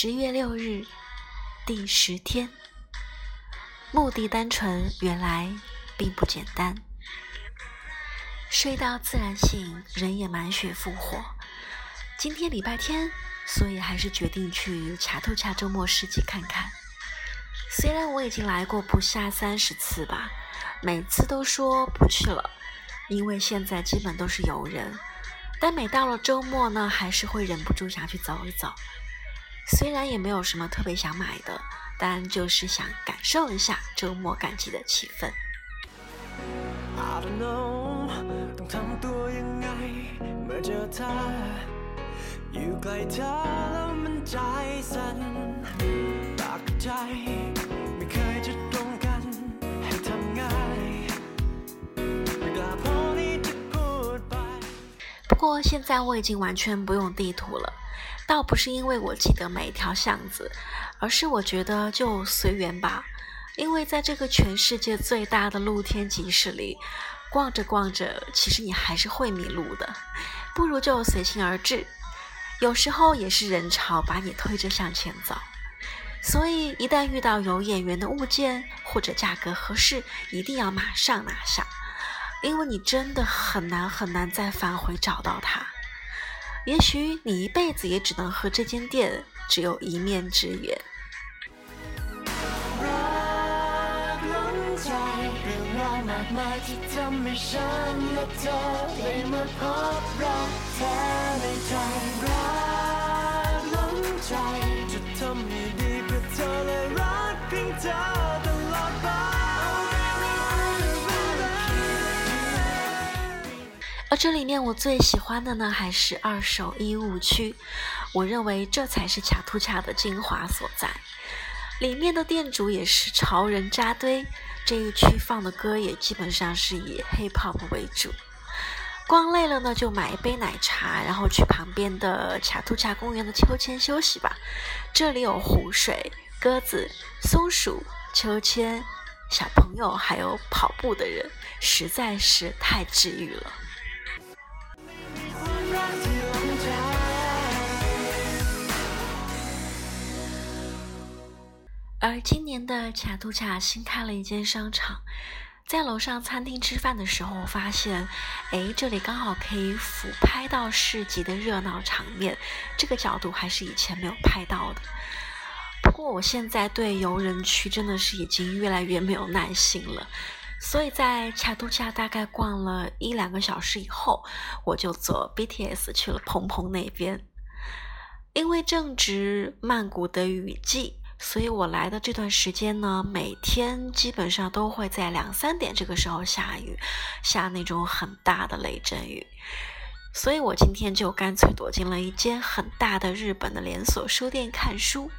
十月六日，第十天。目的单纯，原来并不简单。睡到自然醒，人也满血复活。今天礼拜天，所以还是决定去恰图恰周末市集看看。虽然我已经来过不下三十次吧，每次都说不去了，因为现在基本都是游人。但每到了周末呢，还是会忍不住想去走一走。虽然也没有什么特别想买的，但就是想感受一下周末赶集的气氛。不过现在我已经完全不用地图了。倒不是因为我记得每一条巷子，而是我觉得就随缘吧。因为在这个全世界最大的露天集市里，逛着逛着，其实你还是会迷路的。不如就随心而至。有时候也是人潮把你推着向前走。所以一旦遇到有眼缘的物件或者价格合适，一定要马上拿下，因为你真的很难很难再返回找到它。也许你一辈子也只能和这间店只有一面之缘。而这里面我最喜欢的呢，还是二手衣物区。我认为这才是卡图卡的精华所在。里面的店主也是潮人扎堆，这一区放的歌也基本上是以 hip hop 为主。逛累了呢，就买一杯奶茶，然后去旁边的卡图卡公园的秋千休息吧。这里有湖水、鸽子、松鼠、秋千、小朋友，还有跑步的人，实在是太治愈了。而今年的卡图卡新开了一间商场，在楼上餐厅吃饭的时候，发现，哎，这里刚好可以俯拍到市集的热闹场面，这个角度还是以前没有拍到的。不过我现在对游人区真的是已经越来越没有耐心了，所以在卡图卡大概逛了一两个小时以后，我就坐 BTS 去了蓬蓬那边，因为正值曼谷的雨季。所以我来的这段时间呢，每天基本上都会在两三点这个时候下雨，下那种很大的雷阵雨。所以我今天就干脆躲进了一间很大的日本的连锁书店看书。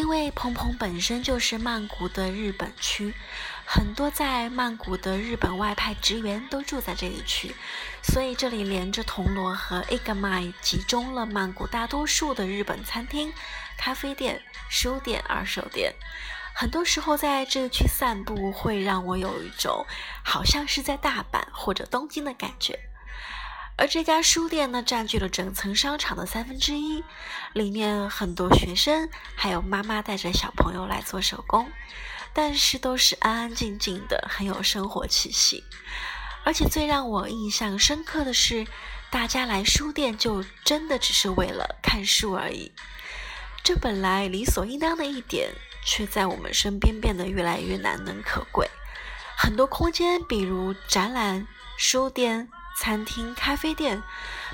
因为蓬蓬本身就是曼谷的日本区，很多在曼谷的日本外派职员都住在这一区，所以这里连着铜锣和 e g a m i 集中了曼谷大多数的日本餐厅、咖啡店、书店、二手店。很多时候在这区散步，会让我有一种好像是在大阪或者东京的感觉。而这家书店呢，占据了整层商场的三分之一，里面很多学生，还有妈妈带着小朋友来做手工，但是都是安安静静的，很有生活气息。而且最让我印象深刻的是，大家来书店就真的只是为了看书而已。这本来理所应当的一点，却在我们身边变得越来越难能可贵。很多空间，比如展览、书店。餐厅、咖啡店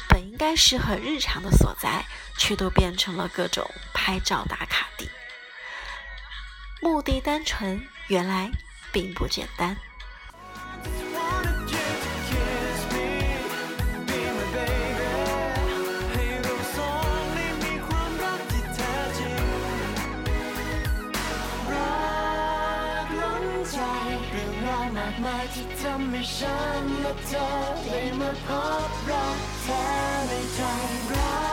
本应该是很日常的所在，却都变成了各种拍照打卡地。目的单纯，原来并不简单。 มายที่ทำให้ฉันและเธอได้มาพบรักแท้ในใจรักล้นใจ